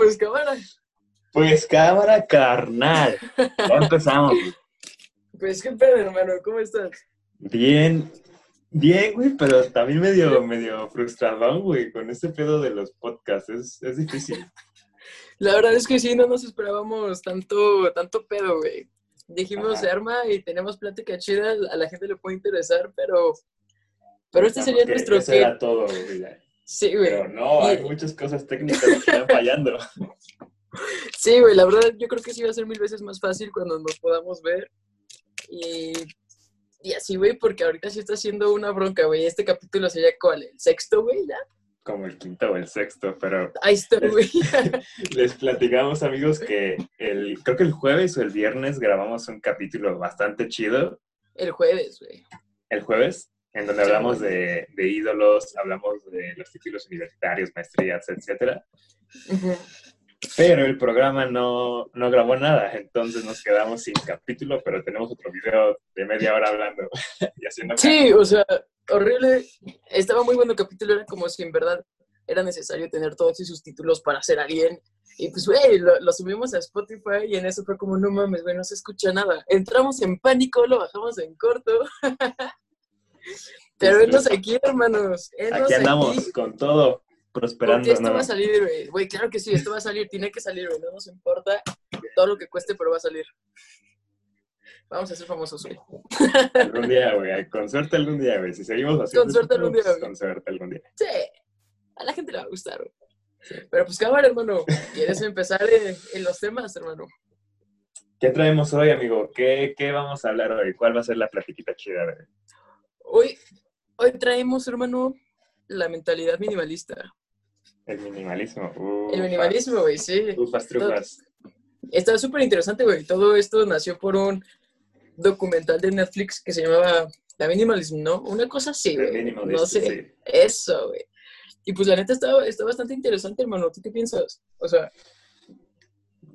pues cámara. Pues cámara carnal. Ya empezamos. Pues qué pedo, hermano, ¿cómo estás? Bien, bien, güey, pero también medio, medio frustradón, güey, con este pedo de los podcasts. Es, es difícil. La verdad es que sí, no nos esperábamos tanto, tanto pedo, güey. Dijimos, Ajá. arma y tenemos plática chida, a la gente le puede interesar, pero, pero este sería nuestro Eso era todo, güey. Sí, güey. Pero no, hay Y- muchas cosas técnicas que están fallando. Sí, güey, la verdad yo creo que sí va a ser mil veces más fácil cuando nos podamos ver. Y, y así, güey, porque ahorita sí está haciendo una bronca, güey. Este capítulo sería cuál, el sexto, güey, ya. Como el quinto o el sexto, pero Ahí está, güey. les platicamos, amigos, que el, creo que el jueves o el viernes grabamos un capítulo bastante chido. El jueves, güey. el jueves, en donde hablamos de, de ídolos, hablamos de los títulos universitarios, maestrías. Ujú. Pero el programa no, no grabó nada, entonces nos quedamos sin capítulo, pero tenemos otro video de media hora hablando y haciendo Sí, o sea, horrible. Estaba muy bueno el capítulo, era como si en verdad era necesario tener todos esos títulos para ser alguien. Y pues, güey, lo, lo subimos a Spotify y en eso fue como, no mames, güey, no se escucha nada. Entramos en pánico, lo bajamos en corto. Pero sí. venos aquí, hermanos. Aquí andamos aquí, con todo, prosperando. Porque esto ¿no? va a salir, güey. Güey, claro que sí, esto va a salir, tiene que salir, güey. No nos importa todo lo que cueste, pero va a salir. Vamos a ser famosos, güey. Algún día, güey, con suerte algún día, güey. Si seguimos así, pues, Con suerte algún día, güey. Con suerte algún día. Sí, a la gente le va a gustar, güey. Pero pues cámara, hermano. ¿Quieres empezar en, en los temas, hermano? ¿Qué traemos hoy, amigo? ¿Qué, ¿Qué vamos a hablar hoy? ¿Cuál va a ser la platiquita chida? Hoy, hoy traemos, hermano, la mentalidad minimalista. El minimalismo. Ufas. El minimalismo, güey, sí. Ufas, trufas. Está súper interesante, güey. Todo esto nació por un documental de Netflix que se llamaba La Minimalism, ¿no? Una cosa así, güey. No sé. sí. Eso, güey. Y pues la neta está, está bastante interesante, hermano. ¿Tú qué piensas? O sea.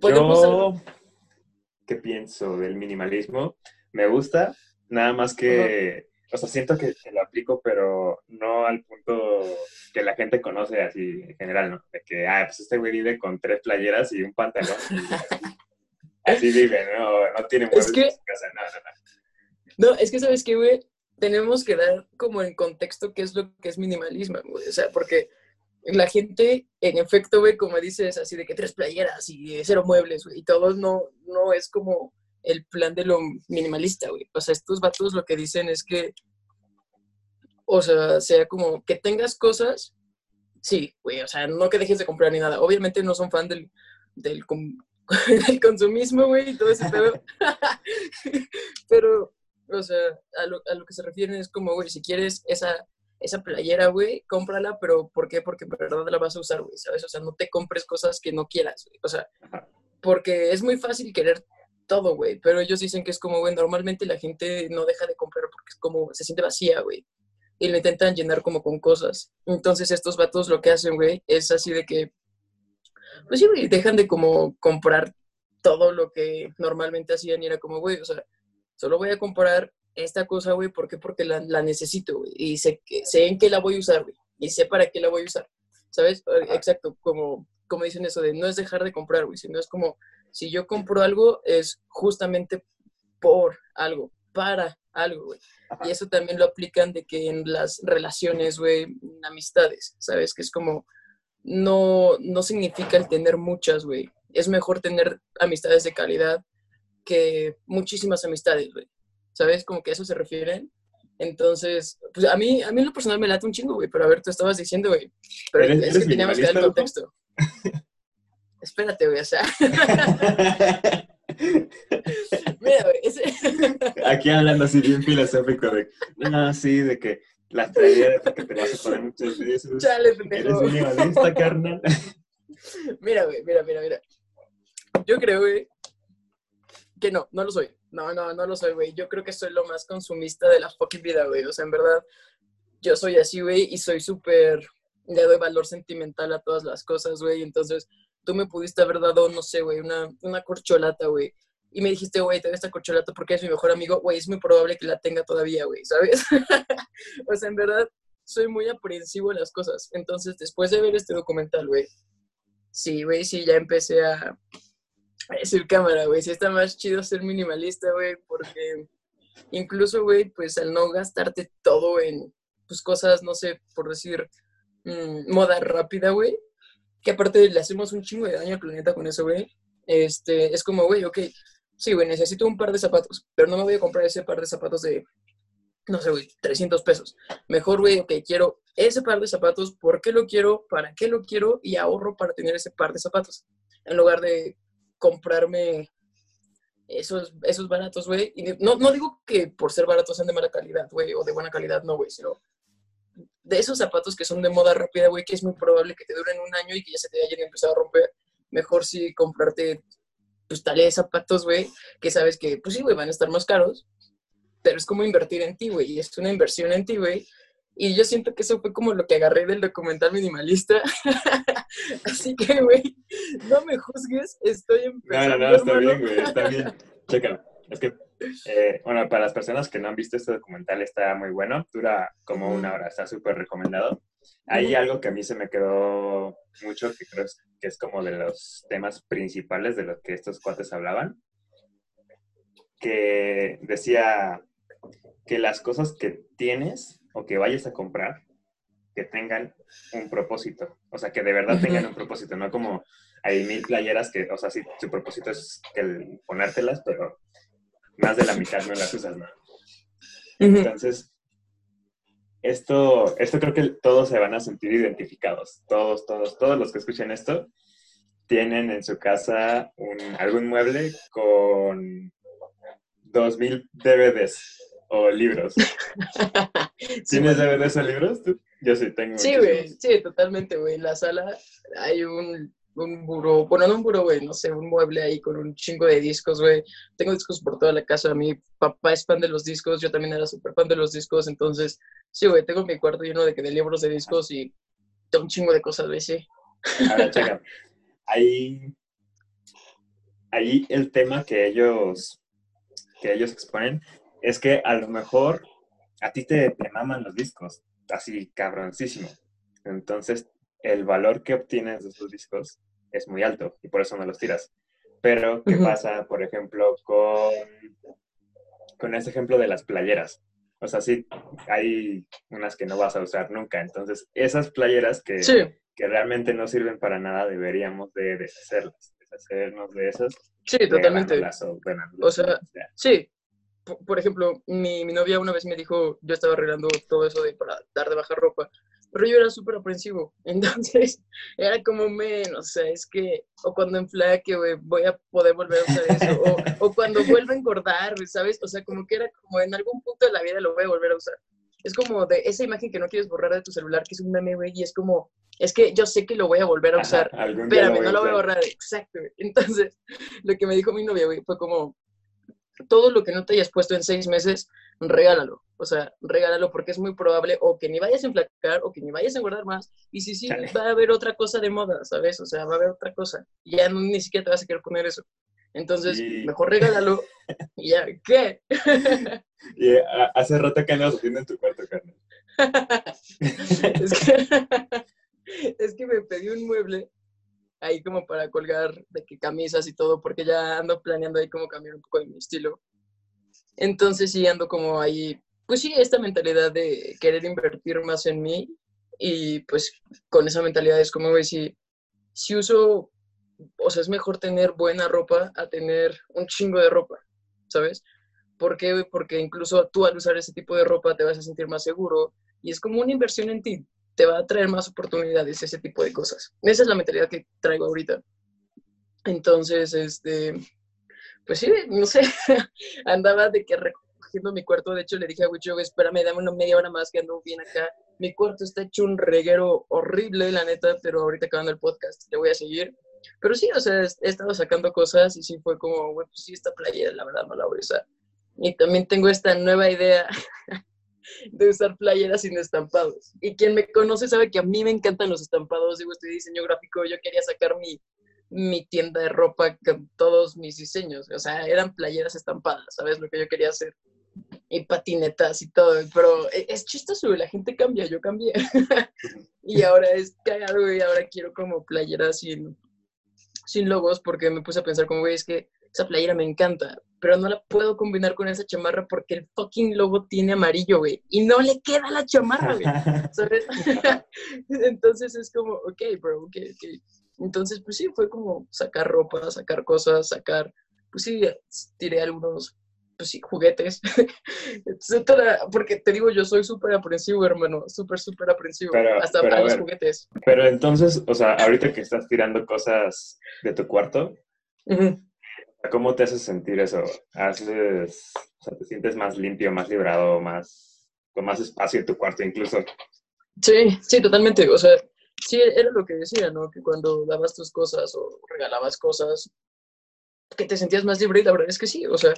Yo, ¿qué pienso del minimalismo? Me gusta, nada más que, o sea, siento que, que lo aplico, pero no al punto que la gente conoce así en general, ¿no? De que, ah, pues este güey vive con tres playeras y un pantalón. así vive, ¿no? No tiene muebles que- en su casa, no, no, no. No, es que, ¿sabes qué, güey? Tenemos que dar como en contexto qué es lo que es minimalismo, güey. O sea, porque la gente, en efecto, güey, como dices, así de que tres playeras y cero muebles, güey, y todo no, no es como el plan de lo minimalista, güey. O sea, estos vatos lo que dicen es que, o sea, sea como que tengas cosas, sí, güey, o sea, no que dejes de comprar ni nada. Obviamente no son fan del, del, del consumismo, güey, y todo ese pedo. Pero, o sea, a lo, a lo que se refieren es como, güey, si quieres esa, esa playera, güey, cómprala, pero ¿por qué? Porque en verdad la vas a usar, güey, ¿sabes? O sea, no te compres cosas que no quieras, güey. O sea, porque es muy fácil querer todo, güey, pero ellos dicen que es como, güey, normalmente la gente no deja de comprar porque es como, se siente vacía, güey. Y lo intentan llenar como con cosas. Entonces estos vatos lo que hacen, güey, es así de que, pues sí, güey, dejan de como comprar todo lo que normalmente hacían y era como, güey, o sea, solo voy a comprar esta cosa, güey, ¿por qué? Porque la, la necesito, güey, y sé, que, sé en qué la voy a usar, güey, y sé para qué la voy a usar, ¿sabes? Eh, Exacto, como, como dicen eso de no es dejar de comprar, güey, sino es como, si yo compro algo, es justamente por algo, para algo, güey. Y eso también lo aplican de que en las relaciones, güey, en amistades, ¿sabes? Que es como, no, no significa el tener muchas, güey. Es mejor tener amistades de calidad que muchísimas amistades, güey. ¿Sabes? Como que a eso se refieren. Entonces, pues a mí, a mí en lo personal me late un chingo, güey. Pero a ver, tú estabas diciendo, güey. Pero ¿Eres- es eres que teníamos que dar el contexto. Espérate, güey, o sea. Mira, güey, ese... Aquí hablando así bien filosófico de, no, sí, de que las playeras que te vas a poner muchas veces. Chale, Eres pendejo. minimalista, carnal. Mira, güey, mira, mira, mira. Yo creo, güey, que no, no lo soy. No, no, no lo soy, güey. Yo creo que soy lo más consumista de la fucking vida, güey. O sea, en verdad, yo soy así, güey, y soy súper... Le doy valor sentimental a todas las cosas, güey. Entonces, tú me pudiste haber dado, no sé, güey, una, una corcholata, güey. Y me dijiste, güey, te doy esta corcholata porque es mi mejor amigo, güey, es muy probable que la tenga todavía, güey, ¿sabes? o sea, en verdad, soy muy aprensivo en las cosas. Entonces, después de ver este documental, güey, sí, güey, sí, ya empecé a, decir cámara, güey, sí está más chido ser minimalista, güey, porque incluso, güey, pues al no gastarte todo en, pues cosas, no sé, por decir, mm, moda rápida, güey, que aparte le hacemos un chingo de daño al planeta con eso, güey, este, es como, güey, ok, sí, güey, necesito un par de zapatos, pero no me voy a comprar ese par de zapatos de, no sé, güey, 300 pesos. Mejor, güey, ok, quiero ese par de zapatos, ¿por qué lo quiero? ¿Para qué lo quiero? Y ahorro para tener ese par de zapatos. En lugar de comprarme esos, esos baratos, güey. No, no digo que por ser baratos sean de mala calidad, güey, o de buena calidad, no, güey, sino de esos zapatos que son de moda rápida, güey, que es muy probable que te duren un año y que ya se te hayan empezado a romper. Mejor sí comprarte, pues, tales zapatos, güey, que sabes que, pues sí, güey, van a estar más caros, pero es como invertir en ti, güey, y es una inversión en ti, güey. Y yo siento que eso fue como lo que agarré del documental minimalista. Así que, güey, no me juzgues, estoy empezando. No, no, no, está bien, güey, está bien. Chécalo. Es que, eh, bueno, para las personas que no han visto este documental, está muy bueno. Dura como una hora, está súper recomendado. Hay algo que a mí se me quedó mucho, que creo que es como de los temas principales de los que estos cuates hablaban, que decía que las cosas que tienes o que vayas a comprar, que tengan un propósito. O sea, que de verdad tengan un propósito, no como hay mil playeras que, o sea, sí, su propósito es el ponértelas, pero más de la mitad no las usas, ¿no? Entonces, esto, esto creo que todos se van a sentir identificados. Todos, todos, todos los que escuchen esto tienen en su casa un, algún mueble con 2000 DVDs o libros. ¿Tienes DVDs o libros Yo sí tengo. Sí, güey, sí, totalmente, güey. En la sala hay un, un buró, bueno, no un buró, güey, no sé, un mueble ahí con un chingo de discos, güey. Tengo discos por toda la casa. Mi papá es fan de los discos, yo también era súper fan de los discos, entonces, sí, güey, tengo mi cuarto lleno de, de libros de discos y tengo un chingo de cosas, güey, sí. Ahora, checa. Ahí, ahí el tema que ellos, que ellos exponen es que a lo mejor a ti te, te maman los discos, así cabroncísimo. Entonces, el valor que obtienes de esos discos es muy alto y por eso no los tiras. Pero, ¿qué pasa, por ejemplo, con, con ese ejemplo de las playeras? O sea, sí, hay unas que no vas a usar nunca. Entonces, esas playeras que, que realmente no sirven para nada, deberíamos de deshacerlas, deshacernos de esas. Sí, totalmente. O, sea, sí, por ejemplo, mi, mi, novia una vez me dijo, yo estaba arreglando todo eso de, para dar de baja ropa, pero yo era súper aprensivo, entonces era como menos, o sea, es que, o cuando enflaque, güey, voy a poder volver a usar eso, o, o cuando vuelva a engordar, ¿sabes? O sea, como que era como en algún punto de la vida lo voy a volver a usar. Es como de esa imagen que no quieres borrar de tu celular, que es un meme, güey, y es como, es que yo sé que lo voy a volver a usar, pero no lo voy a borrar, exacto, güey. Entonces, lo que me dijo mi novia, güey, fue como, todo lo que no te hayas puesto en seis meses, regálalo. O sea, regálalo porque es muy probable o que ni vayas a enflacar o que ni vayas a engordar más. Y si sí, va a haber otra cosa de moda, ¿sabes? O sea, va a haber otra cosa. Y ya ni siquiera te vas a querer poner eso. Entonces, mejor regálalo y ya, ¿qué? y hace rato que andas haciendo en tu cuarto, carnal. es, que, es que me pedí un mueble ahí como para colgar de que camisas y todo, porque ya ando planeando ahí como cambiar un poco de mi estilo. Entonces sí ando como ahí, pues sí, esta mentalidad de querer invertir más en mí y pues con esa mentalidad es como, güey, si, si uso, o sea, es mejor tener buena ropa a tener un chingo de ropa, ¿sabes? ¿Por qué? Porque incluso tú al usar ese tipo de ropa te vas a sentir más seguro y es como una inversión en ti te va a traer más oportunidades, ese tipo de cosas. Esa es la mentalidad que traigo ahorita. Entonces, este, pues sí, no sé, andaba de que recogiendo mi cuarto, de hecho le dije a Wicho, espérame, dame una media hora más que ando bien acá. Mi cuarto está hecho un reguero horrible, la neta, pero ahorita acabando el podcast le voy a seguir. Pero sí, o sea, he estado sacando cosas y sí fue como, pues sí, esta playera, la verdad, no la voy a usar. Y también tengo esta nueva idea de usar playeras sin estampados. Y quien me conoce sabe que a mí me encantan los estampados. Digo, estoy diseño gráfico, yo quería sacar mi, mi tienda de ropa con todos mis diseños. O sea, eran playeras estampadas, ¿sabes? Lo que yo quería hacer. Y patinetas y todo. Pero e, es chistoso, la gente cambia, yo cambié. y ahora es cagado, y ahora quiero como playeras sin, sin logos porque me puse a pensar como, güey, es que esa playera me encanta, pero no la puedo combinar con esa chamarra porque el fucking logo tiene amarillo, güey, y no le queda la chamarra, güey. Entonces es como, ok, bro, ok, ok. Entonces, pues sí, fue como sacar ropa, sacar cosas, sacar, pues sí, tiré algunos pues sí, juguetes, etcétera, porque te digo, yo soy súper aprensivo, hermano, súper, súper aprensivo, hasta para los juguetes. Pero entonces, o sea, ahorita que estás tirando cosas de tu cuarto, ¿cómo te hace sentir eso? ¿Haces, o sea, te sientes más limpio, más librado, más, con más espacio en tu cuarto incluso? Sí, sí, totalmente, o sea, sí, era lo que decía, ¿no? Que cuando dabas tus cosas o regalabas cosas, que te sentías más libre y la verdad es que sí, o sea,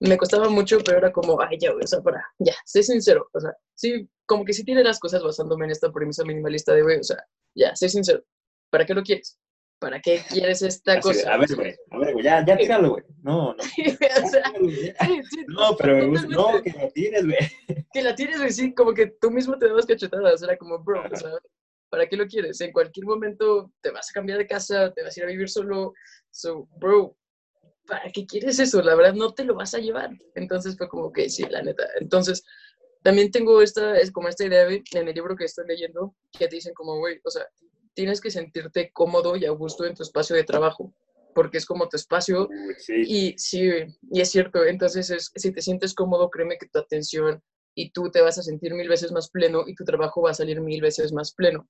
me costaba mucho, pero era como, ay, ya, o sea, para, ya, sé sincero, o sea, sí, como que sí tiene las cosas basándome en esta premisa minimalista de, güey, o sea, ya, sé sincero, ¿para qué lo quieres? ¿Para qué quieres esta cosa? a ver, güey, a ver, güey, ya, ya tíralo, güey, no, no. o sea, no, pero me gusta, no, que la tires, güey. Que la tires, güey, sí, como que tú mismo te dabas cachetadas, era como, bro, o sea, ¿para qué lo quieres? En cualquier momento te vas a cambiar de casa, te vas a ir a vivir solo, so, bro, ¿para qué quieres eso? La verdad no te lo vas a llevar. Entonces fue como que sí, la neta. Entonces también tengo esta, es como esta idea en el libro que estoy leyendo, que te dicen como, güey, o sea, tienes que sentirte cómodo y a gusto en tu espacio de trabajo, porque es como tu espacio. Y sí, y es cierto. Entonces, es, si te sientes cómodo, créeme que tu atención y tú te vas a sentir mil veces más pleno y tu trabajo va a salir mil veces más pleno.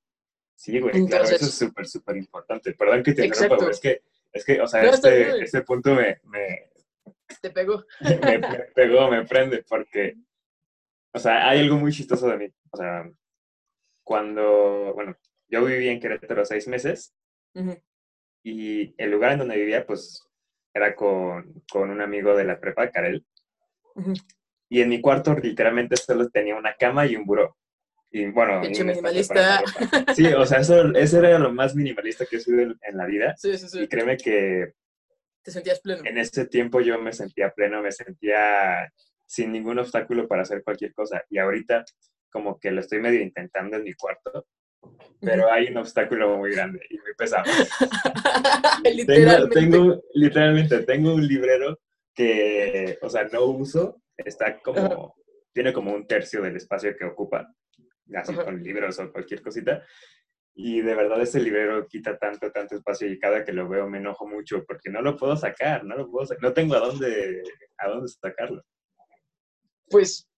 Sí, güey, claro, eso es súper, súper importante. Perdón que te interrumpa, es que es que, o sea, este, este, punto me, me... Te pegó. Me, pegó, me prende, porque, o sea, hay algo muy chistoso de mí. O sea, cuando, bueno, yo viví en Querétaro seis meses y el lugar en donde vivía, pues, era con, con un amigo de la prepa, Karel. Y en mi cuarto literalmente solo tenía una cama y un buró. Y bueno, minimalista. Sí, o sea, eso, eso era lo más minimalista que he sido en, la vida. Sí, sí, sí. Y créeme que... Te sentías pleno. En ese tiempo yo me sentía pleno, me sentía sin ningún obstáculo para hacer cualquier cosa. Y ahorita como que lo estoy medio intentando en mi cuarto, pero hay un obstáculo muy grande y muy pesado. literalmente. Tengo, literalmente, tengo un librero que, o sea, no uso, está como, tiene como un tercio del espacio que ocupa así con libros o cualquier cosita. Y de verdad ese librero quita tanto, tanto espacio y cada que lo veo me enojo mucho porque no lo puedo sacar, no lo puedo sacar, no tengo a dónde, a dónde sacarlo. Pues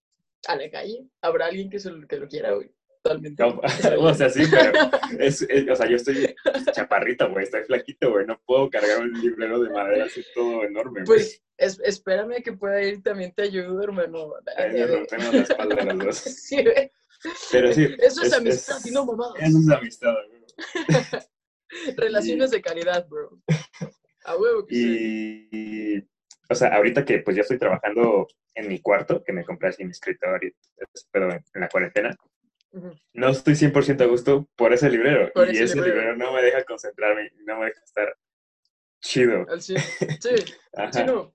a la calle, habrá alguien que, se que lo quiera, güey. Totalmente. o sea, sí, pero es, o sea, yo estoy chaparrito, güey, estoy flaquito, güey, no puedo cargar un librero de madera así todo enorme. Pues es, espérame que pueda ir, también te ayudo, hermano. Ahí rompemos la espalda de los dos. sí, güey. Pero sí. Eso es, amistad y no mamadas. Eso es amistad, Relaciones de calidad, bro. A huevo que y, sí. o sea, ahorita que pues ya estoy trabajando en mi cuarto, que me compré así mi escritorio, pero en, la cuarentena, no estoy 100% a gusto por ese librero. y ese librero. no me deja concentrarme, no me deja estar chido. Sí, sí, sí no.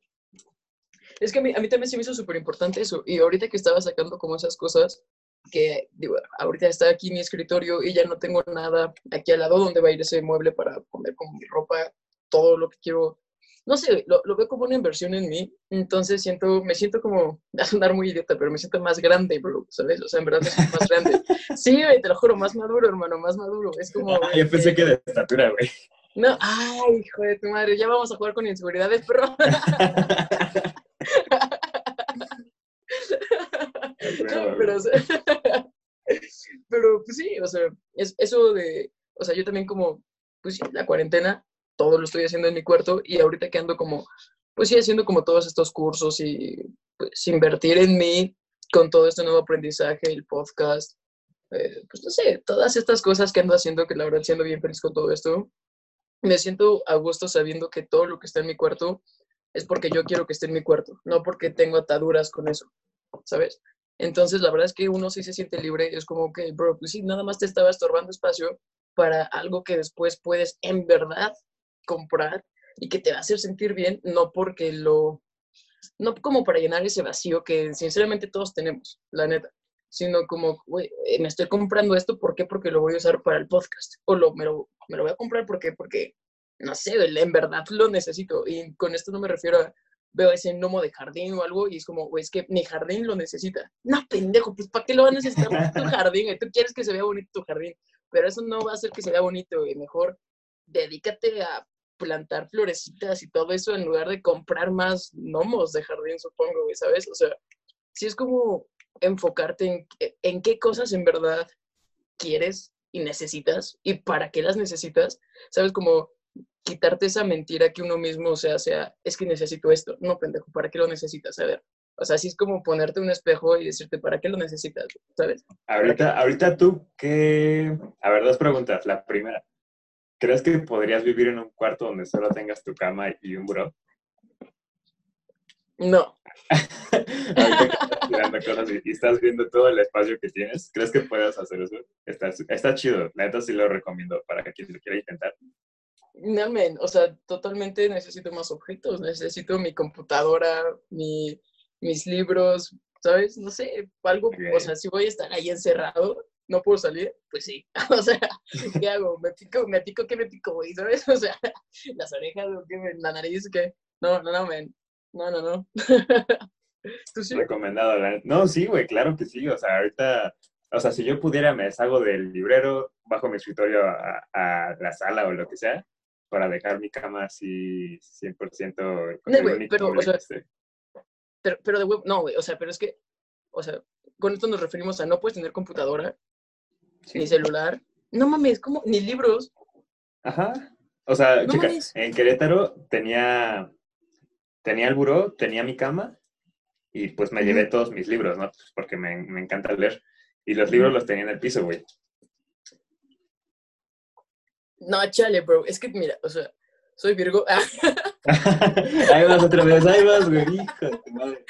Es que a mí, a mí también se me hizo súper importante eso. Y ahorita que estaba sacando como esas cosas, que digo, ahorita está aquí mi escritorio y ya no tengo nada aquí al lado donde va a ir ese mueble para poner como mi ropa, todo lo que quiero. No sé, lo, lo veo como una inversión en mí, entonces siento, me siento como, a sonar muy idiota, pero me siento más grande, bro, ¿sabes? O sea, en verdad me siento más grande. Sí, güey, te lo juro, más maduro, hermano, más maduro. Es como... Ah, yo pensé que de estatura, güey. No, ay, hijo de tu madre, ya vamos a jugar con inseguridades, pero... pero, pero pues sí, o sea, es eso de, o sea, yo también como, pues sí, la cuarentena, todo lo estoy haciendo en mi cuarto y ahorita que ando como, pues sí, haciendo como todos estos cursos y pues invertir en mí con todo este nuevo aprendizaje, el podcast, eh, pues no sé, todas estas cosas que ando haciendo, que la verdad siendo bien feliz con todo esto, me siento a gusto sabiendo que todo lo que está en mi cuarto es porque yo quiero que esté en mi cuarto, no porque tengo ataduras con eso, ¿sabes? Entonces, la verdad es que uno sí se siente libre, es como que, bro, pues sí, nada más te estaba estorbando espacio para algo que después puedes en verdad comprar y que te va a hacer sentir bien, no porque lo, no como para llenar ese vacío que sinceramente todos tenemos, la neta, sino como, güey, eh, me estoy comprando esto, ¿por qué? Porque lo voy a usar para el podcast, o lo, me, lo, me lo voy a comprar, ¿por qué? Porque no sé, en verdad lo necesito. Y con esto no me refiero a, veo ese gnomo de jardín o algo y es como, güey, es que mi jardín lo necesita. No, pendejo, pues ¿para qué lo va a necesitar tu jardín? Tú quieres que se vea bonito tu jardín, pero eso no va a hacer que se vea bonito, güey. Mejor dedícate a plantar florecitas y todo eso en lugar de comprar más gnomos de jardín, supongo, güey, ¿sabes? O sea, si es como enfocarte en, en qué cosas en verdad quieres y necesitas y para qué las necesitas, ¿sabes? Como quitarte esa mentira que uno mismo, o sea, sea, es que necesito esto. No, pendejo, ¿para qué lo necesitas? A ver. O sea, así es como ponerte un espejo y decirte, ¿para qué lo necesitas? ¿Sabes? Ahorita, ahorita tú, ¿qué? A ver, dos preguntas. La primera, ¿crees que podrías vivir en un cuarto donde solo tengas tu cama y un bro? No. Ahorita estás cosas y, estás viendo todo el espacio que tienes, ¿crees que puedas hacer eso? Está, está chido, la neta sí lo recomiendo para quien lo quiera intentar. No, o sea, totalmente necesito más objetos, necesito mi computadora, mi, mis libros, ¿sabes? No sé, algo, o sea, si voy a estar ahí encerrado, no puedo salir, pues sí, o sea, ¿qué hago? ¿Me pico, me pico, qué me pico, güey? ¿Sabes? O sea, las orejas, ¿qué, la nariz, ¿qué? No, no, no, men, no, no, no. ¿Tú sí? Recomendado, No, sí, güey, claro que sí, o sea, ahorita o sea, si yo pudiera, me deshago del librero, bajo mi escritorio a, a, la sala o lo que sea, para dejar mi cama así 100% no, güey, pero, o sea, pero, pero, de web, no, güey, o sea, pero es que, o sea, con esto nos referimos a no puedes tener computadora, ni celular, no mames, como, ni libros. Ajá, o sea, chica, en Querétaro tenía, tenía el buró, tenía mi cama, y pues me llevé todos mis libros, ¿no? Pues porque me, me encanta leer. Y los libros los tenía en el piso, güey. No, chale, bro. Es que, mira, o sea, soy Virgo. ahí vas otra vez, ahí vas, güey. Hijo de madre.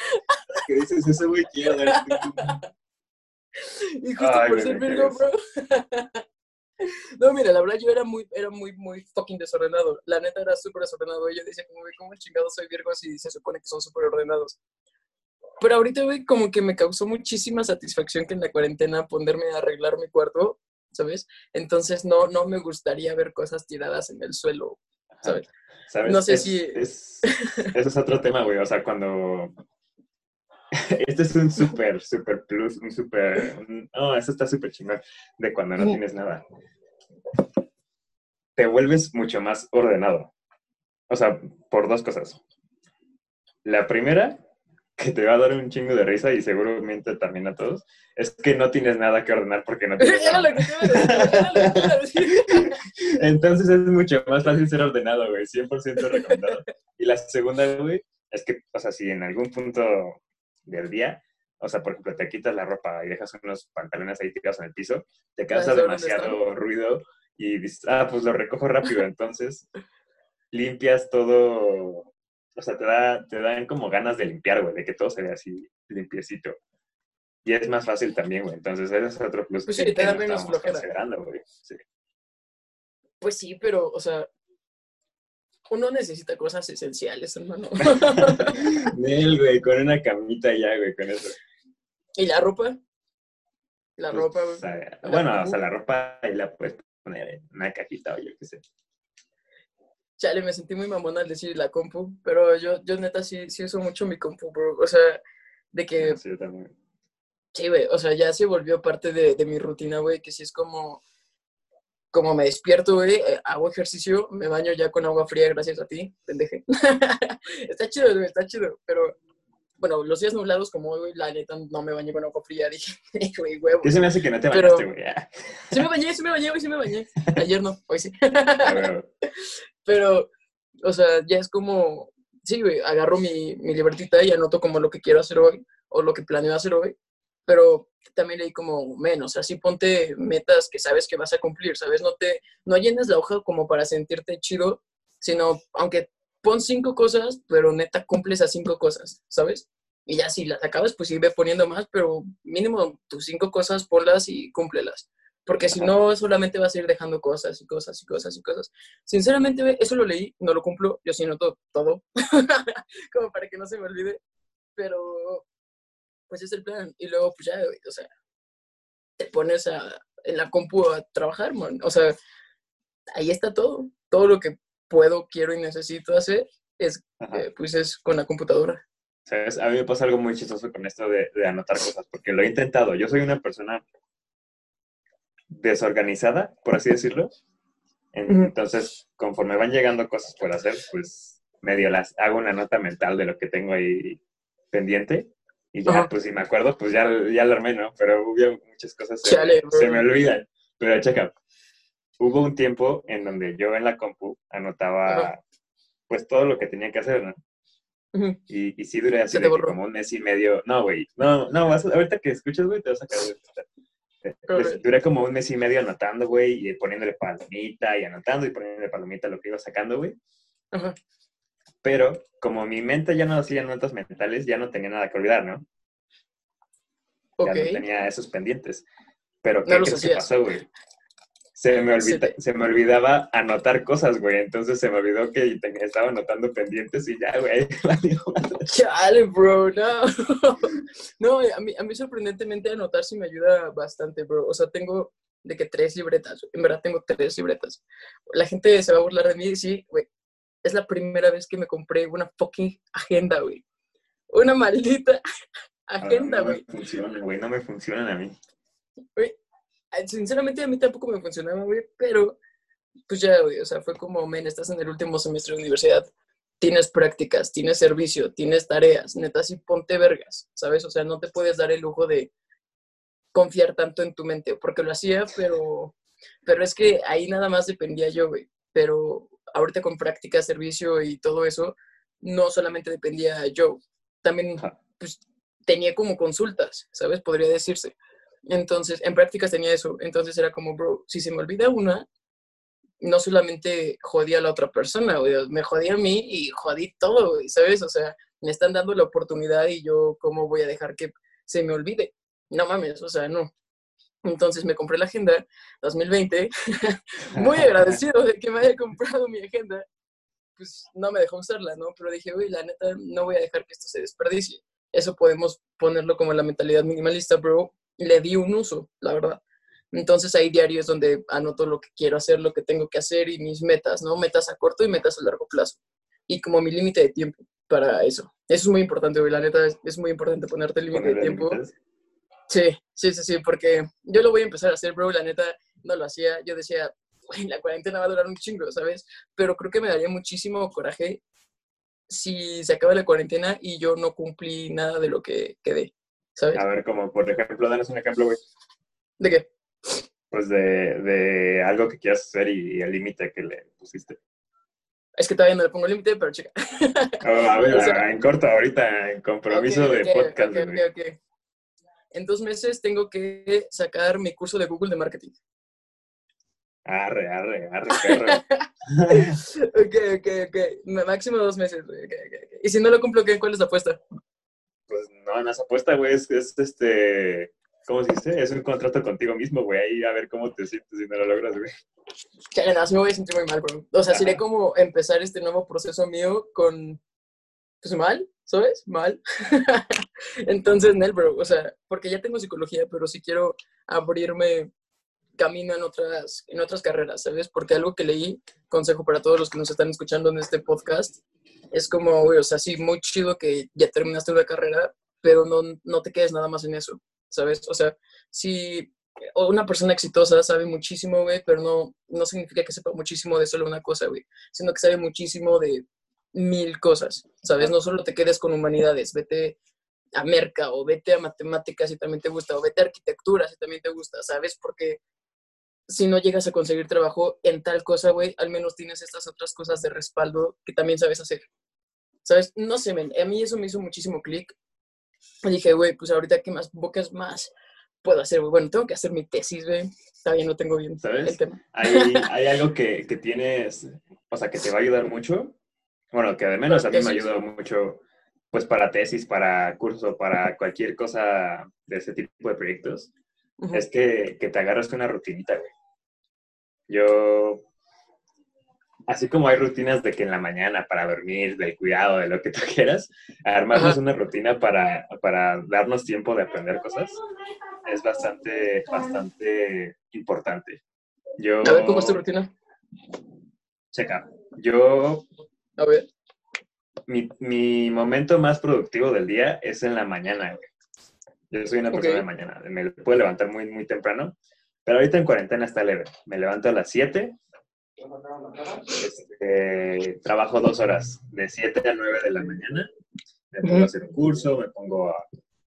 ¿Qué dices eso, güey? Quiero Y justo por ser Virgo, bro. No, mira, la verdad yo era muy, era muy, muy fucking desordenado. La neta era súper desordenado. Y yo decía, como, güey, ¿cómo chingado soy Virgo si se supone que son súper ordenados? Pero ahorita, güey, como que me causó muchísima satisfacción que en la cuarentena ponerme a arreglar mi cuarto ¿sabes? Entonces no, no me gustaría ver cosas tiradas en el suelo, ¿sabes? No sé si... Es, eso es otro tema, güey, o sea, cuando... Este es un súper, súper plus, un súper... No, eso está súper chingón, de cuando no tienes nada. Te vuelves mucho más ordenado. O sea, por dos cosas. La primera que te va a dar un chingo de risa y seguramente también a todos, es que no tienes nada que ordenar porque no tienes nada. Entonces es mucho más fácil ser ordenado, güey, 100% recomendado. Y la segunda, güey, es que, o sea, si en algún punto del día, o sea, por ejemplo, te quitas la ropa y dejas unos pantalones ahí tirados en el piso, te causa demasiado ruido y dices, ah, pues lo recojo rápido. Entonces, limpias todo o sea, te, da, te dan como ganas de limpiar, güey, de que todo se vea así limpiecito. Y es más fácil también, güey. Entonces, ese es otro plus pues sí, te da menos flojera. Güey. Sí. Pues sí, pero, o sea, uno necesita cosas esenciales, hermano. Nel, güey, con una camita ya, güey, con eso. ¿Y la ropa? La pues, ropa, güey. bueno, o sea, la ropa ahí la puedes poner en una cajita o yo qué sé chale, me sentí muy mamona al decir la compu, pero yo, yo neta sí, sí uso mucho mi compu, bro. O sea, de que... Sí, también. Sí, güey, o sea, ya se volvió parte de, de mi rutina, güey, que sí es como, como me despierto, güey, eh, hago ejercicio, me baño ya con agua fría gracias a ti, pendeje. está chido, güey, está chido, pero bueno, los días nublados como hoy, la neta, no me bañé con agua fría, dije, güey, huevo. ¿Qué se me hace que no te bañaste, güey? sí me bañé, sí me bañé, güey, sí me bañé. Ayer no, hoy sí. Pero, o sea, ya es como, sí, agarro mi, mi libertita y anoto como lo que quiero hacer hoy o lo que planeo hacer hoy, pero también leí como menos, así ponte metas que sabes que vas a cumplir, ¿sabes? No te, no llenes la hoja como para sentirte chido, sino, aunque pon cinco cosas, pero neta cumples a cinco cosas, ¿sabes? Y ya si las acabas, pues sigue poniendo más, pero mínimo tus cinco cosas ponlas y cúmplelas. Porque si no, solamente vas a ir dejando cosas y cosas y cosas y cosas. Sinceramente, eso lo leí, no lo cumplo, yo sí noto todo, como para que no se me olvide. Pero, pues es el plan. Y luego, pues ya, o sea, te pones a, en la compu a trabajar, man. O sea, ahí está todo. Todo lo que puedo, quiero y necesito hacer, es, eh, pues es con la computadora. ¿Sabes? A mí me pasa algo muy chistoso con esto de, de anotar cosas, porque lo he intentado. Yo soy una persona desorganizada, por así decirlo. Entonces, conforme van llegando cosas por hacer, pues medio las hago una nota mental de lo que tengo ahí pendiente. Y ya, pues si me acuerdo, pues ya, ya lo armé, ¿no? Pero hubo muchas cosas se, se me olvidan. Pero checa, hubo un tiempo en donde yo en la compu anotaba pues todo lo que tenía que hacer, ¿no? y, y, sí duré así de como un mes y medio. No, güey, no, no, vas ahorita que escuchas, güey, te vas a sacar de duré como un mes y medio anotando, güey, y poniéndole palomita y anotando y poniéndole palomita lo que iba sacando, güey. Pero como mi mente ya no hacía notas mentales, ya no tenía nada que olvidar, ¿no? Ya no tenía esos pendientes. Pero ¿qué crees que pasó, güey? Se me, se me olvidaba anotar cosas, güey. Entonces se me olvidó que estaba anotando pendientes y ya, güey. Chale, bro, no. no, a mí, a mí sorprendentemente anotar sí me ayuda bastante, bro. O sea, tengo de que tres libretas. En verdad tengo tres libretas. La gente se va a burlar de mí y sí, güey es la primera vez que me compré una fucking agenda, güey. Una maldita agenda, güey. no me funcionan, güey, no me funcionan a mí. Güey, sinceramente a mí tampoco me funcionaba, güey, pero pues ya, güey, o sea, fue como, men, estás en el último semestre de universidad, tienes prácticas, tienes servicio, tienes tareas, neta, sí ponte vergas, ¿sabes? O sea, no te puedes dar el lujo de confiar tanto en tu mente, porque lo hacía, pero, pero es que ahí nada más dependía yo, güey, pero ahorita con práctica, servicio y todo eso, no solamente dependía yo, también pues, tenía como consultas, ¿sabes? Podría decirse. Entonces, en prácticas tenía eso. Entonces era como, bro, si se me olvida una, no solamente jodía a la otra persona, me jodía a mí y jodí todo, ¿sabes? O sea, me están dando la oportunidad y yo, ¿cómo voy a dejar que se me olvide? No mames, o sea, no. Entonces me compré la agenda 2020, muy agradecido de que me haya comprado mi agenda. Pues no me dejó usarla, ¿no? Pero dije, uy, la neta, no voy a dejar que esto se desperdicie. Eso podemos ponerlo como la mentalidad minimalista, bro. Le di un uso, la verdad. Entonces ahí diario es donde anoto lo que quiero hacer, lo que tengo que hacer y mis metas, ¿no? Metas a corto y metas a largo plazo. Y como mi límite de tiempo para eso. Eso es muy importante, güey. La neta es, muy importante ponerte límite de tiempo. Sí, sí, sí, sí, porque yo lo voy a empezar a hacer, bro, la neta no lo hacía, yo decía, güey, la cuarentena va a durar un chingo, ¿sabes? Pero creo que me daría muchísimo coraje si se acaba la cuarentena y yo no cumplí nada de lo que quedé, ¿sabes? A ver, como por ejemplo, danos un ejemplo, güey. ¿De qué? Pues de, de algo que quieras hacer y, el límite que le pusiste. Es que todavía no le pongo límite, pero chica. Oh, a ver, en corto, ahorita, en compromiso de podcast. Okay, okay, en dos meses tengo que sacar mi curso de Google de marketing. Arre, arre, arre, perro. ok, ok, ok. Máximo dos meses. Y si no lo cumplo, ¿qué? ¿cuál es la apuesta? Pues no, no es apuesta, güey. Es, este. ¿Cómo se dice? Es un contrato contigo mismo, güey. Ahí a ver cómo te sientes si no lo logras, güey. Que nada, me voy a sentir muy mal, bro. O sea, sería como empezar este nuevo proceso mío con. Pues mal, ¿sabes? Mal. Entonces, Nel, bro, o sea, porque ya tengo psicología, pero sí quiero abrirme camino en otras, en otras carreras, ¿sabes? Porque algo que leí, consejo para todos los que nos están escuchando en este podcast, es como, güey, o sea, sí, muy chido que ya terminaste una carrera, pero no, no te quedes nada más en eso, ¿sabes? O sea, si una persona exitosa sabe muchísimo, güey, pero no, no significa que sepa muchísimo de solo una cosa, güey, sino que sabe muchísimo de mil cosas, ¿sabes? No solo te quedes con humanidades, vete a merca o vete a matemáticas si también te gusta, o vete a arquitectura si también te gusta, ¿sabes? Porque si no llegas a conseguir trabajo en tal cosa, güey, al menos tienes estas otras cosas de respaldo que también sabes hacer. ¿Sabes? No sé, a mí eso me hizo muchísimo clic. Dije, güey, pues ahorita qué más bocas más puedo hacer, güey. Bueno, tengo que hacer mi tesis, güey. Todavía no tengo bien el tema. Hay, hay algo que, que, tienes, o sea, que te va a ayudar mucho. Bueno, que de menos a mí me ha ayudado mucho pues para tesis, para curso, para cualquier cosa de ese tipo de proyectos, es que, que, te agarras una rutinita, güey. Yo, así como hay rutinas de que en la mañana para dormir, del cuidado, de lo que tú quieras, armarnos una rutina para, para darnos tiempo de aprender cosas es bastante, bastante importante. Yo, A ver, ¿cómo es tu rutina? Checa, Yo, A ver. mi, mi momento más productivo del día es en la mañana, güey. Yo soy una persona de mañana, me puedo levantar muy, muy temprano, pero ahorita en cuarentena está leve. Me levanto a las 7, este, trabajo dos horas, de 7 a 9 de la mañana. Me pongo a hacer un curso, me pongo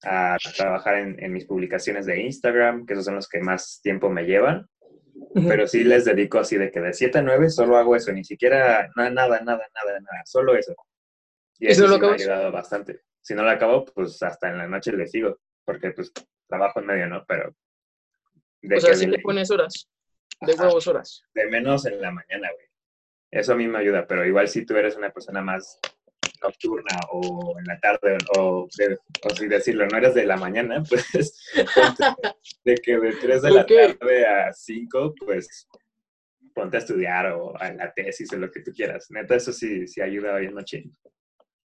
a, a trabajar en, en mis publicaciones de Instagram, que esos son los que más tiempo me llevan. Pero sí les dedico así de que de 7 a 9 solo hago eso, ni siquiera na- nada, nada, nada, nada, solo eso. Y ¿Y si eso lo sí me ha ayudado bastante. Si no lo acabo, pues hasta en la noche le sigo, porque pues trabajo en medio, ¿no? Pero de, O sea, de, le pones horas. De Ajá. huevos horas. de menos en la mañana, güey. Eso a mí me ayuda, pero igual si tú eres una persona más nocturna o en la tarde o, de, o así decirlo, no eres de la mañana, pues de que de 3 de la tarde a 5, pues ponte a estudiar o a la tesis o lo que tú quieras. Neta, eso sí, sí ayuda hoy en noche.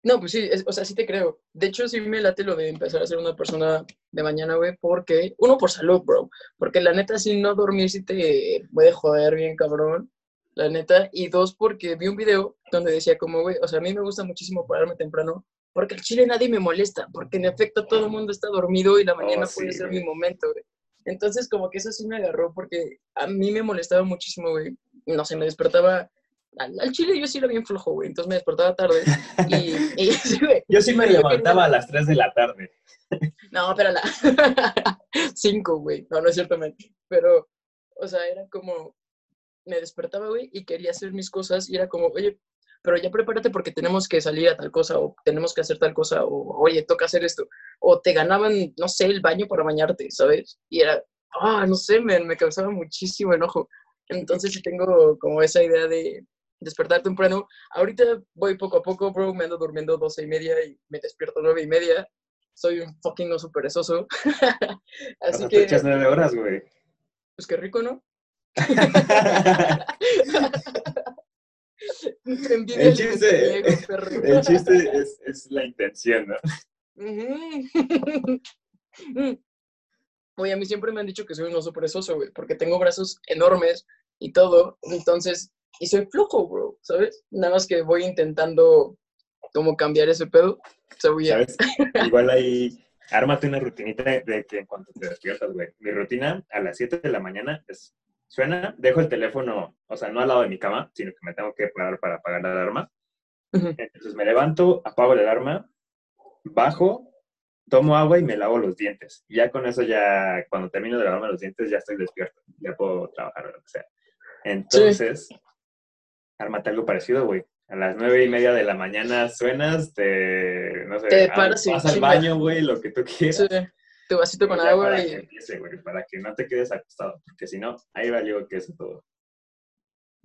No, pues sí, es- o sea, sí te creo. De hecho, sí me late lo de empezar a ser una persona de mañana, güey, porque, uno, por salud, bro, porque la neta, si no dormir, sí te puede joder bien, cabrón, la neta, y dos, porque vi un video donde decía como, güey, o sea, a mí me gusta muchísimo pararme temprano, porque al chile nadie me molesta, porque en efecto todo el mundo está dormido y la mañana sí, puede ser güey. mi momento, güey. Entonces, como que eso sí me agarró, porque a mí me molestaba muchísimo, güey. No sé, me despertaba... Al, al chile yo sí era bien flojo, güey, entonces me despertaba tarde y, y sí, güey, Yo sí me Pero levantaba a las 3 de la tarde. no, pero la. Cinco, güey. No, no es cierto, man. Pero, o sea, era como. Me despertaba, güey, y quería hacer mis cosas, y era como, oye, pero ya prepárate porque tenemos que salir a tal cosa, o tenemos que hacer tal cosa, o oye, toca hacer esto. O te ganaban, no sé, el baño para bañarte, ¿sabes? Y era, ah, no sé, man, me causaba muchísimo enojo. Entonces, sí tengo como esa idea de despertar temprano. Ahorita voy poco a poco, bro, me ando durmiendo doce y media y me despierto nueve y media soy un fucking oso perezoso. Así que, echas 9 horas, güey. pues qué rico, ¿no? El el chiste- mujeriego, perro. El chiste es, es la intención, ¿no? Oye, a mí siempre me han dicho que soy un oso perezoso, güey, porque tengo brazos enormes y todo, entonces, y soy flojo, bro, ¿sabes? Nada más que voy intentando como cambiar ese pedo. So, yeah. ¿Sabes? Igual ahí, ármate una rutinita de que en cuanto te despiertas, güey. Mi rutina a las 7 de la mañana es, suena, dejo el teléfono, o sea, no al lado de mi cama, sino que me tengo que parar para apagar la alarma. Entonces me levanto, apago la alarma, bajo, tomo agua y me lavo los dientes. Y ya con eso, ya cuando termino de lavarme los dientes, ya estoy despierto. Ya puedo trabajar o lo que sea. Entonces, ármate algo parecido, güey. A las nueve y media de la mañana suenas, te, no sé, Te ah, paras vas al baño, güey, lo que tú quieras. Sí, tu vasito con agua para que y... empiece, güey, para que no te quedes acostado, porque si no, ahí valió que eso todo.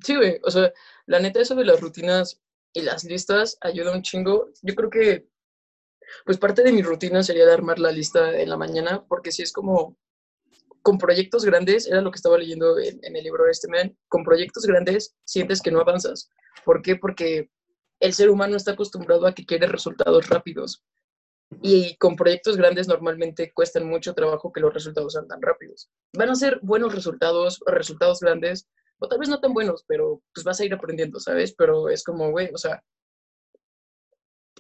Sí, güey, o sea, la neta eso de las rutinas y las listas ayuda un chingo. Yo creo que, pues parte de mi rutina sería de armar la lista en la mañana, porque si es como, con proyectos grandes, era lo que estaba leyendo en, el libro de este man, con proyectos grandes sientes que no avanzas. ¿Por qué? Porque el ser humano está acostumbrado a que quiere resultados rápidos. Y con proyectos grandes normalmente cuestan mucho trabajo que los resultados sean tan rápidos. Van a ser buenos resultados, resultados grandes, o tal vez no tan buenos, pero pues vas a ir aprendiendo, ¿sabes? Pero es como, güey, o sea,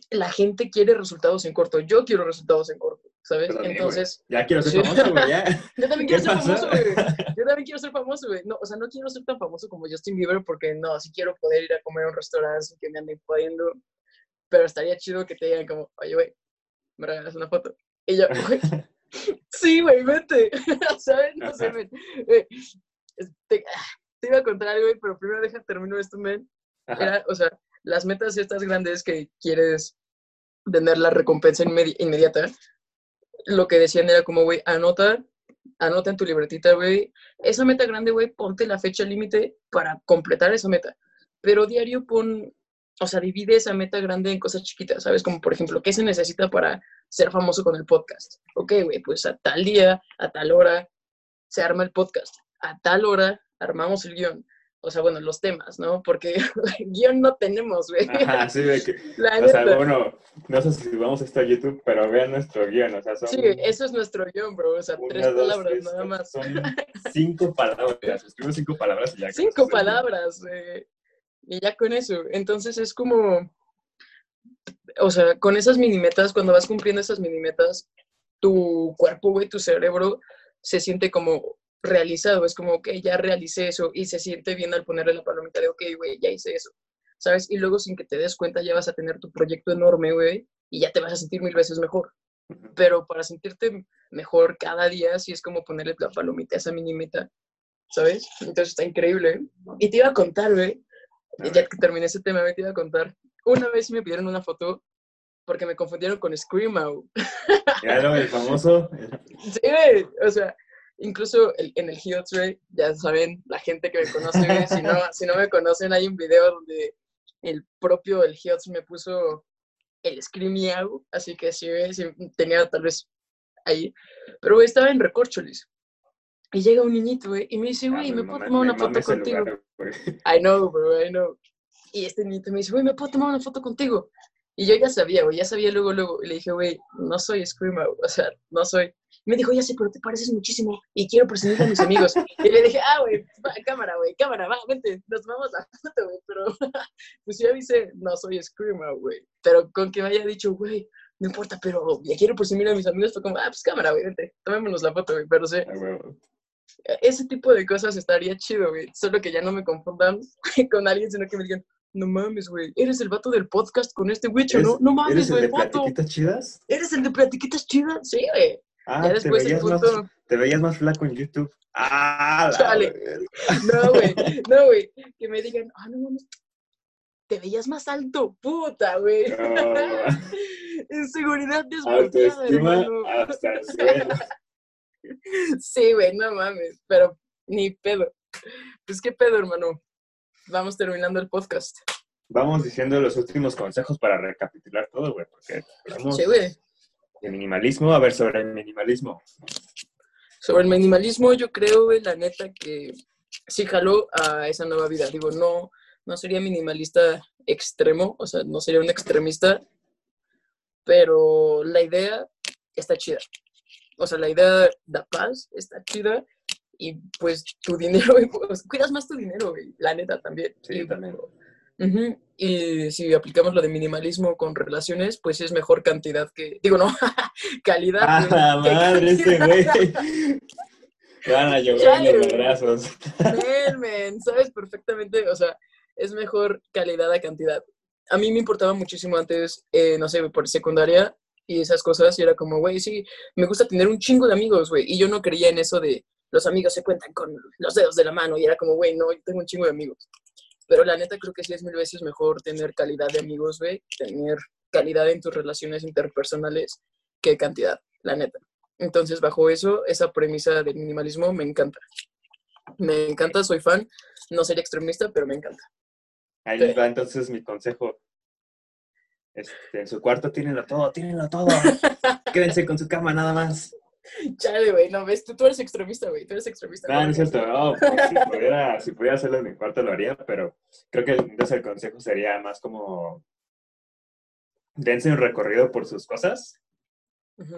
la gente quiere resultados en corto, yo quiero resultados en corto, ¿sabes? Entonces, Ya quiero ser famoso, güey, yo también ¿Qué quiero ser pasó? famoso, güey. Yo también quiero ser famoso, güey. No, o sea, no quiero ser tan famoso como Justin Bieber porque no, sí quiero poder ir a comer a un restaurante sin que me anden jodiendo. Pero estaría chido que te digan como, oye, güey, me regalas una foto. Y yo, güey, sí, güey, vete. ¿Sabes? No sé. Güey, Te, te iba a contar algo, güey, pero primero deja termino esto, men. Era, o sea, las metas estas grandes que quieres tener la recompensa inmedi- inmediata, lo que decían era como, güey, anota, anota en tu libretita, güey, esa meta grande, güey, ponte la fecha límite para completar esa meta. Pero diario pon, o sea, divide esa meta grande en cosas chiquitas, ¿sabes? Como, por ejemplo, ¿qué se necesita para ser famoso con el podcast? Ok, güey, pues a tal día, a tal hora, se arma el podcast. A tal hora armamos el guion. O sea, bueno, los temas, ¿no? Porque guion no tenemos, güey. Ajá, sí, de que, La o sea, bueno, no sé si subamos esto a YouTube, pero vean nuestro guion, o sea, son... Sí, eso es nuestro guion, bro. O sea, una, tres dos, palabras tres, nada más. Son cinco palabras, escribimos cinco palabras y ya. Cinco palabras, güey. Y ya con eso. Entonces es como, o sea, con esas mini metas, cuando vas cumpliendo esas mini metas, tu cuerpo, güey, tu cerebro se siente como realizado. Es como, ok, ya realicé eso y se siente bien al ponerle la palomita de, ok, güey, ya hice eso. ¿Sabes? Y luego sin que te des cuenta ya vas a tener tu proyecto enorme, güey, y ya te vas a sentir mil veces mejor. Pero para sentirte mejor cada día, sí es como ponerle la palomita a esa mini meta, ¿sabes? Entonces está increíble. Y te iba a contar, güey, ya que terminé ese tema, me te iba a contar. Una vez me pidieron una foto porque me confundieron con Screamo. Claro, el famoso. Sí, güey, o sea, incluso en el Hiots, güey, ya saben, la gente que me conoce, si no, si no me conocen, hay un video donde el propio el Hiots me puso el Screamiao, así que sí, tenía tal vez ahí. Pero, güey, estaba en Recorcholis. Y llega un niñito, güey, y me dice, güey, ¿me puedo tomar una foto contigo? I know, bro, I know. Y este niñito me dice, güey, ¿me puedo tomar una foto contigo? Y yo ya sabía, güey, ya sabía luego, luego. Y le dije, güey, no soy Screamo, o sea, no soy. Me dijo, ya sé, pero te pareces muchísimo y quiero presentar a mis amigos. y le dije, ah, güey, cámara, güey, cámara, va, vente, nos vamos a foto, güey. Pero, pues ya dice, no soy Screamo, güey. Pero con que me haya dicho, güey, no importa, pero ya quiero presumir a mis amigos, fue como, ah, pues cámara, güey, vente, tomémonos la foto, güey. Pero sí, ese tipo de cosas estaría chido, güey. Solo que ya no me confundan con alguien, sino que me digan, no mames, güey, eres el vato del podcast con este Witcher, ¿no? No mames, güey, ¿Eres el de platiquitas chidas? ¿Eres el de platiquitas chidas? Sí, güey. Ah, te, veías más, te veías más flaco en YouTube. Ah, Chale. No, güey, no, güey. Que me digan, ah, no mames, te veías más alto, puta, güey. en seguridad desbloqueada, hermano. Hasta el suelo. Sí, güey, no mames, pero ni pedo. Pues qué pedo, hermano. Vamos terminando el podcast. Vamos diciendo los últimos consejos para recapitular todo, güey, porque sí, güey. De minimalismo. A ver, sobre el minimalismo. Sobre el minimalismo, yo creo, güey, la neta, que sí jaló a esa nueva vida. Digo, no, no sería minimalista extremo, o sea, no sería un extremista, pero la idea está chida o sea, la idea da paz, está chida, y pues tu dinero, pues, cuidas más tu dinero, güey, la neta también. Sí, y, también. Y si aplicamos lo de minimalismo con relaciones, pues es mejor cantidad que, digo, no, calidad. Ah, madre, ese güey. Van a llover los brazos. Men, men, sabes perfectamente, o sea, es mejor calidad a cantidad. A mí me importaba muchísimo antes, eh, no sé, por secundaria, y esas cosas, y era como, güey, sí, me gusta tener un chingo de amigos, güey, y yo no creía en eso de los amigos se cuentan con los dedos de la mano, y era como, güey, no, yo tengo un chingo de amigos. Pero la neta creo que sí es mil veces mejor tener calidad de amigos, güey, tener calidad en tus relaciones interpersonales que cantidad, la neta. Entonces, bajo eso, esa premisa del minimalismo me encanta. Me encanta, soy fan, no sería extremista, pero me encanta. Ahí va entonces mi consejo este, en su cuarto, tírenlo todo, tírenlo todo. Quédense con su cama nada más. Chale, güey, no ves, tú, tú eres extremista, güey, tú eres extremista. No, no es cierto, no, pues, si, pudiera, si pudiera hacerlo en mi cuarto lo haría, pero creo que entonces el consejo sería más como dense un recorrido por sus cosas,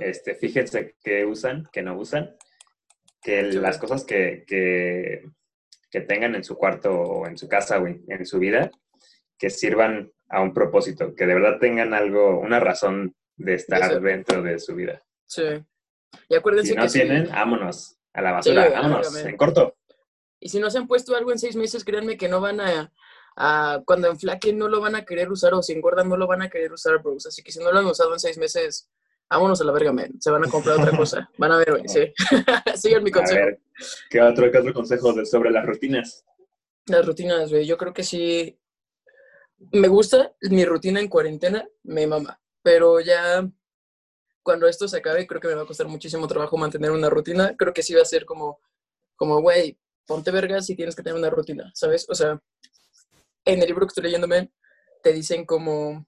este, fíjense qué usan, qué no usan, que las cosas que, que, que, tengan en su cuarto o en su casa o en su vida, que sirvan a un propósito, que de verdad tengan algo, una razón de estar dentro de su vida. Sí. Y acuérdense si no tienen, vámonos a la basura, vámonos, en corto. Y si no se han puesto algo en seis meses, créanme que no van a, a, cuando enflaquen no lo van a querer usar o si engordan no lo van a querer usar, bros. Así que si no lo han usado en seis meses, vámonos a la verga, men. Se van a comprar otra cosa. Van a ver, güey, sí. Sigan mi consejo. A ver, ¿qué otro, qué otro consejo sobre las rutinas? Las rutinas, güey. Yo creo que sí me gusta mi rutina en cuarentena, me mama, pero ya cuando esto se acabe, creo que me va a costar muchísimo trabajo mantener una rutina. Creo que sí va a ser como, como, güey, ponte vergas si tienes que tener una rutina, ¿sabes? O sea, en el libro que estoy leyéndome, te dicen como,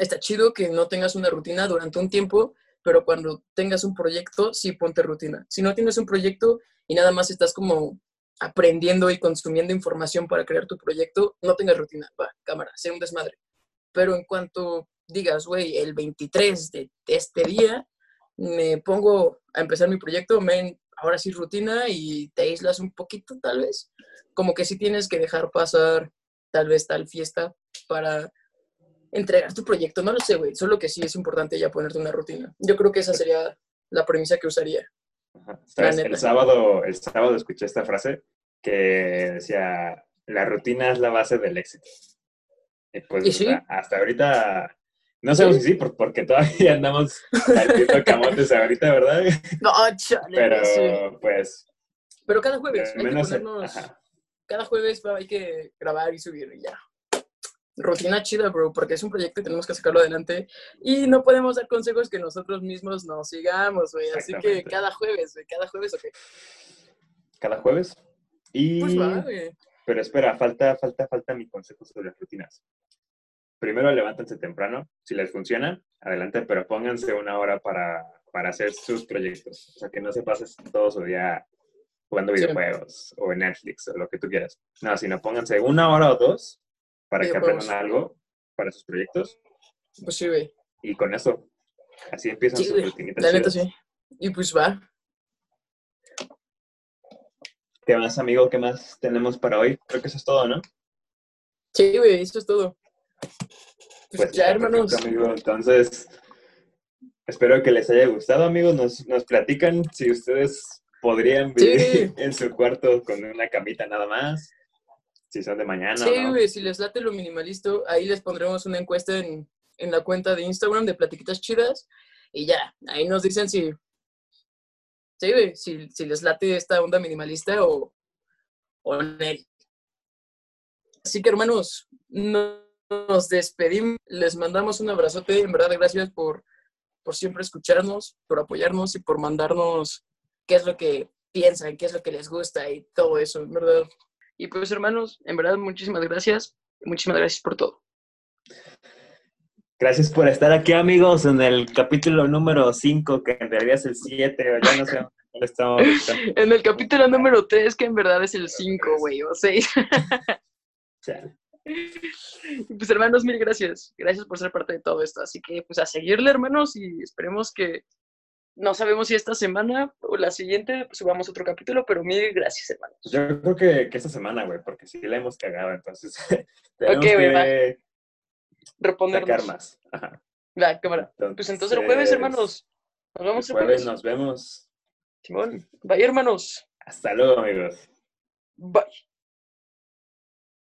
está chido que no tengas una rutina durante un tiempo, pero cuando tengas un proyecto, sí ponte rutina. Si no tienes un proyecto y nada más estás como aprendiendo y consumiendo información para crear tu proyecto, no tengas rutina, va, cámara, sea un desmadre. Pero en cuanto digas, güey, el 23 de este día me pongo a empezar mi proyecto, men, ahora sí rutina y te aíslas un poquito tal vez. Como que sí tienes que dejar pasar tal vez tal fiesta para entregar tu proyecto. No lo sé, güey. Solo que sí es importante ya ponerte una rutina. Yo creo que esa sería la premisa que usaría. Ajá. ¿Sabes? El sábado, el sábado escuché esta frase que decía, la rutina es la base del éxito. Y pues hasta ahorita, no sabemos si sí, por- porque todavía andamos partiendo camotes ahorita, ¿verdad? No, chale, Pero sí. pues, Pero cada jueves hay que ponernos... Cada jueves hay que grabar y subir y ya. Rutina chida, bro, porque es un proyecto y tenemos que sacarlo adelante. Y no podemos dar consejos que nosotros mismos no sigamos, güey. Así que cada jueves, güey, cada jueves, ok. cada jueves. Y, Pues va, güey. pero espera, falta, falta, falta mi consejo sobre las rutinas. Primero levántense temprano, si les funciona, adelante, pero pónganse una hora para, para hacer sus proyectos. O sea, que no se pases todo su día jugando Sí. videojuegos o en Netflix o lo que tú quieras. No, sino pónganse una hora o dos para que aprendan algo para sus proyectos Pues sí, güey. y con eso, así empiezan Sí, sus rutinitas. La neta sí. Y pues va. ¿Qué más, amigo? ¿Qué más tenemos para hoy? Creo que eso es todo, ¿no? Sí, güey, eso es todo. Pues, Pues ya, está hermanos. perfecto, amigo. Entonces, espero que les haya gustado, amigos. Nos, nos platican si ustedes podrían vivir Sí. en su cuarto con una camita nada más. Si son de mañana Sí, no. güey, si les late lo minimalista, ahí les pondremos una encuesta en, en la cuenta de Instagram de Platiquitas Chidas. Y ya, ahí nos dicen si. Sí, güey, si, si les late esta onda minimalista o, o en él. Así que, hermanos, no- nos despedimos. Les mandamos un abrazote. En verdad, gracias por, por siempre escucharnos, por apoyarnos y por mandarnos qué es lo que piensan, qué es lo que les gusta y todo eso, en verdad. Y pues, hermanos, en verdad, muchísimas gracias. Muchísimas gracias por todo. Gracias por estar aquí, amigos, en el capítulo número 5, que en realidad es el 7, o ya no sé dónde estamos. En el capítulo número 3, que en verdad es el 5, güey, o 6. Pues, hermanos, mil gracias. Gracias por ser parte de todo esto. Así que, pues, a seguirle, hermanos, y esperemos que. No sabemos si esta semana o la siguiente pues, subamos otro capítulo, pero mil gracias, hermanos. Yo creo que, que esta semana, güey, porque sí la hemos cagado, entonces tenemos que sacar Reponernos. más. Ajá. La cámara. Pues entonces el jueves, hermanos. Nos El vemos el jueves jueves. nos vemos. Simón. Bye, hermanos. Hasta luego, amigos. Bye.